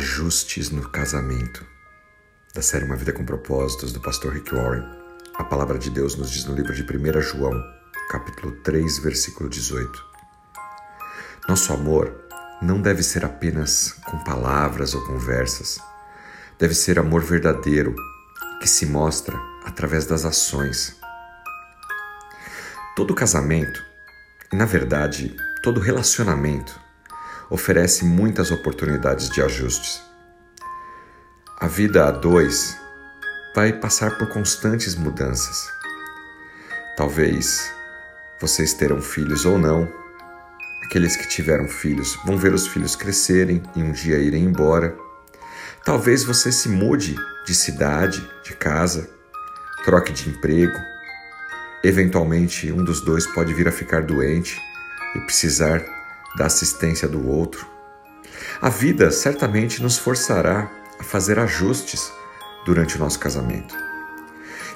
Ajustes no casamento. Da série Uma Vida com Propósitos, do pastor Rick Warren. A palavra de Deus nos diz no livro de 1 João, capítulo 3, versículo 18. Nosso amor não deve ser apenas com palavras ou conversas. Deve ser amor verdadeiro, que se mostra através das ações. Todo casamento, e na verdade, todo relacionamento, oferece muitas oportunidades de ajustes. A vida a dois vai passar por constantes mudanças. Talvez vocês terão filhos ou não. Aqueles que tiveram filhos vão ver os filhos crescerem e um dia irem embora. Talvez você se mude de cidade, de casa, troque de emprego. Eventualmente, um dos dois pode vir a ficar doente e precisar da assistência do outro. A vida certamente nos forçará a fazer ajustes durante o nosso casamento.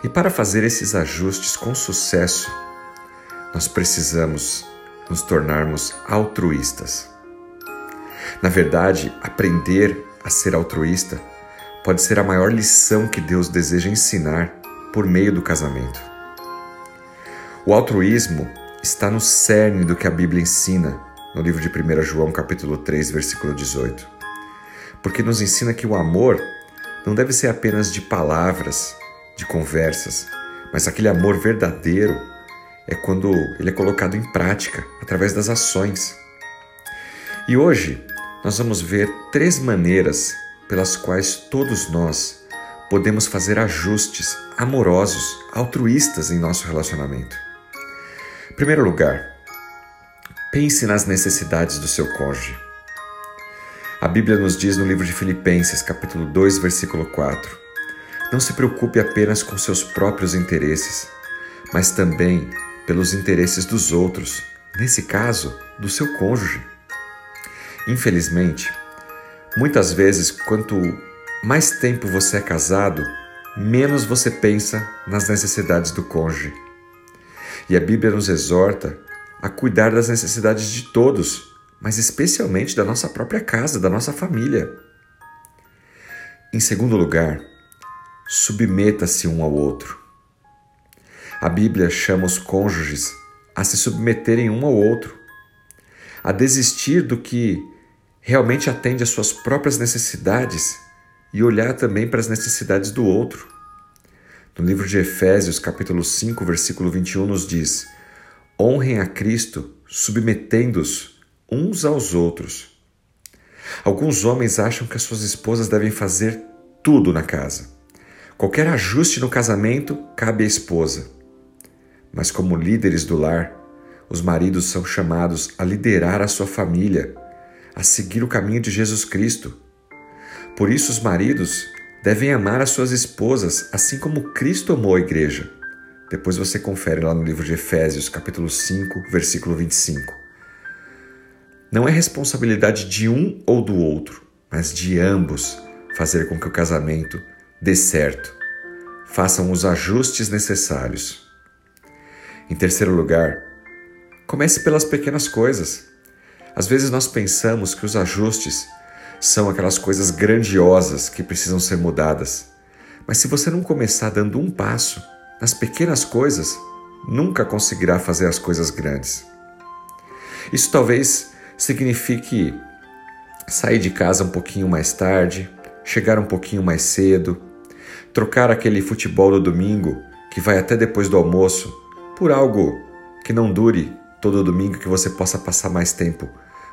E para fazer esses ajustes com sucesso, nós precisamos nos tornarmos altruístas. Na verdade, aprender a ser altruísta pode ser a maior lição que Deus deseja ensinar por meio do casamento. O altruísmo está no cerne do que a Bíblia ensina no livro de 1 João, capítulo 3, versículo 18. Porque nos ensina que o amor não deve ser apenas de palavras, de conversas, mas aquele amor verdadeiro é quando ele é colocado em prática através das ações. E hoje nós vamos ver três maneiras pelas quais todos nós podemos fazer ajustes amorosos, altruístas em nosso relacionamento. Em primeiro lugar, Pense nas necessidades do seu cônjuge. A Bíblia nos diz no livro de Filipenses, capítulo 2, versículo 4: Não se preocupe apenas com seus próprios interesses, mas também pelos interesses dos outros, nesse caso, do seu cônjuge. Infelizmente, muitas vezes, quanto mais tempo você é casado, menos você pensa nas necessidades do cônjuge. E a Bíblia nos exorta a cuidar das necessidades de todos, mas especialmente da nossa própria casa, da nossa família. Em segundo lugar, submeta-se um ao outro. A Bíblia chama os cônjuges a se submeterem um ao outro, a desistir do que realmente atende às suas próprias necessidades e olhar também para as necessidades do outro. No livro de Efésios, capítulo 5, versículo 21, nos diz: honrem a Cristo submetendo-os uns aos outros. Alguns homens acham que as suas esposas devem fazer tudo na casa. Qualquer ajuste no casamento cabe à esposa. Mas, como líderes do lar, os maridos são chamados a liderar a sua família, a seguir o caminho de Jesus Cristo. Por isso, os maridos devem amar as suas esposas assim como Cristo amou a igreja depois você confere lá no livro de Efésios, capítulo 5, versículo 25. Não é responsabilidade de um ou do outro, mas de ambos fazer com que o casamento dê certo. Façam os ajustes necessários. Em terceiro lugar, comece pelas pequenas coisas. Às vezes nós pensamos que os ajustes são aquelas coisas grandiosas que precisam ser mudadas. Mas se você não começar dando um passo, nas pequenas coisas, nunca conseguirá fazer as coisas grandes. Isso talvez signifique sair de casa um pouquinho mais tarde, chegar um pouquinho mais cedo, trocar aquele futebol do domingo que vai até depois do almoço por algo que não dure todo domingo que você possa passar mais tempo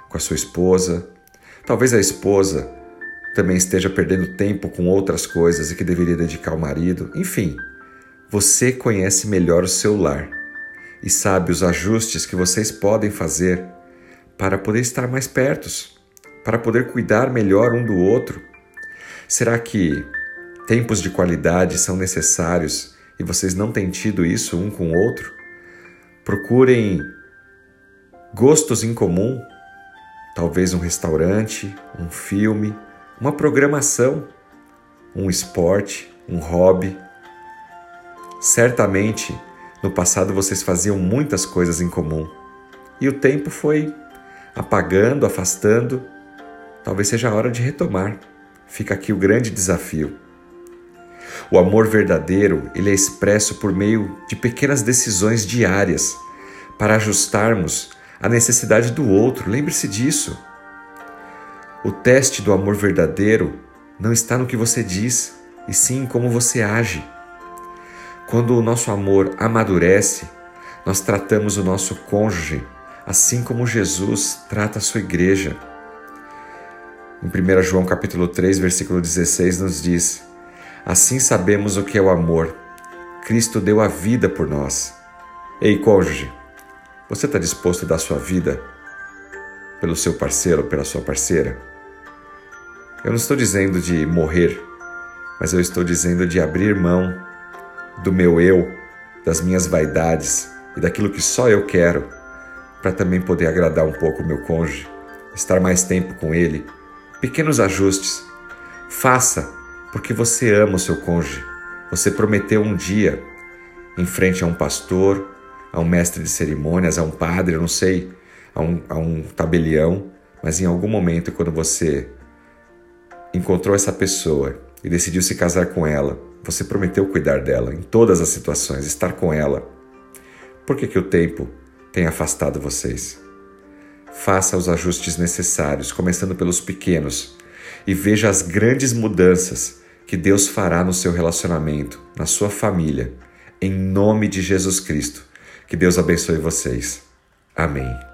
com a sua esposa. Talvez a esposa também esteja perdendo tempo com outras coisas e que deveria dedicar ao marido. Enfim, você conhece melhor o seu lar e sabe os ajustes que vocês podem fazer para poder estar mais pertos, para poder cuidar melhor um do outro. Será que tempos de qualidade são necessários e vocês não têm tido isso um com o outro? Procurem gostos em comum, talvez um restaurante, um filme, uma programação, um esporte, um hobby Certamente, no passado vocês faziam muitas coisas em comum e o tempo foi apagando, afastando. Talvez seja a hora de retomar. Fica aqui o grande desafio. O amor verdadeiro, ele é expresso por meio de pequenas decisões diárias para ajustarmos a necessidade do outro. Lembre-se disso. O teste do amor verdadeiro não está no que você diz, e sim em como você age. Quando o nosso amor amadurece, nós tratamos o nosso cônjuge assim como Jesus trata a sua igreja. Em 1 João capítulo 3, versículo 16 nos diz: Assim sabemos o que é o amor. Cristo deu a vida por nós. Ei, cônjuge, você está disposto a dar sua vida pelo seu parceiro ou pela sua parceira? Eu não estou dizendo de morrer, mas eu estou dizendo de abrir mão do meu eu, das minhas vaidades e daquilo que só eu quero, para também poder agradar um pouco o meu cônjuge, estar mais tempo com ele. Pequenos ajustes. Faça porque você ama o seu cônjuge. Você prometeu um dia, em frente a um pastor, a um mestre de cerimônias, a um padre, eu não sei, a um, a um tabelião, mas em algum momento, quando você encontrou essa pessoa e decidiu se casar com ela, você prometeu cuidar dela em todas as situações, estar com ela. Por que, que o tempo tem afastado vocês? Faça os ajustes necessários, começando pelos pequenos, e veja as grandes mudanças que Deus fará no seu relacionamento, na sua família, em nome de Jesus Cristo. Que Deus abençoe vocês. Amém.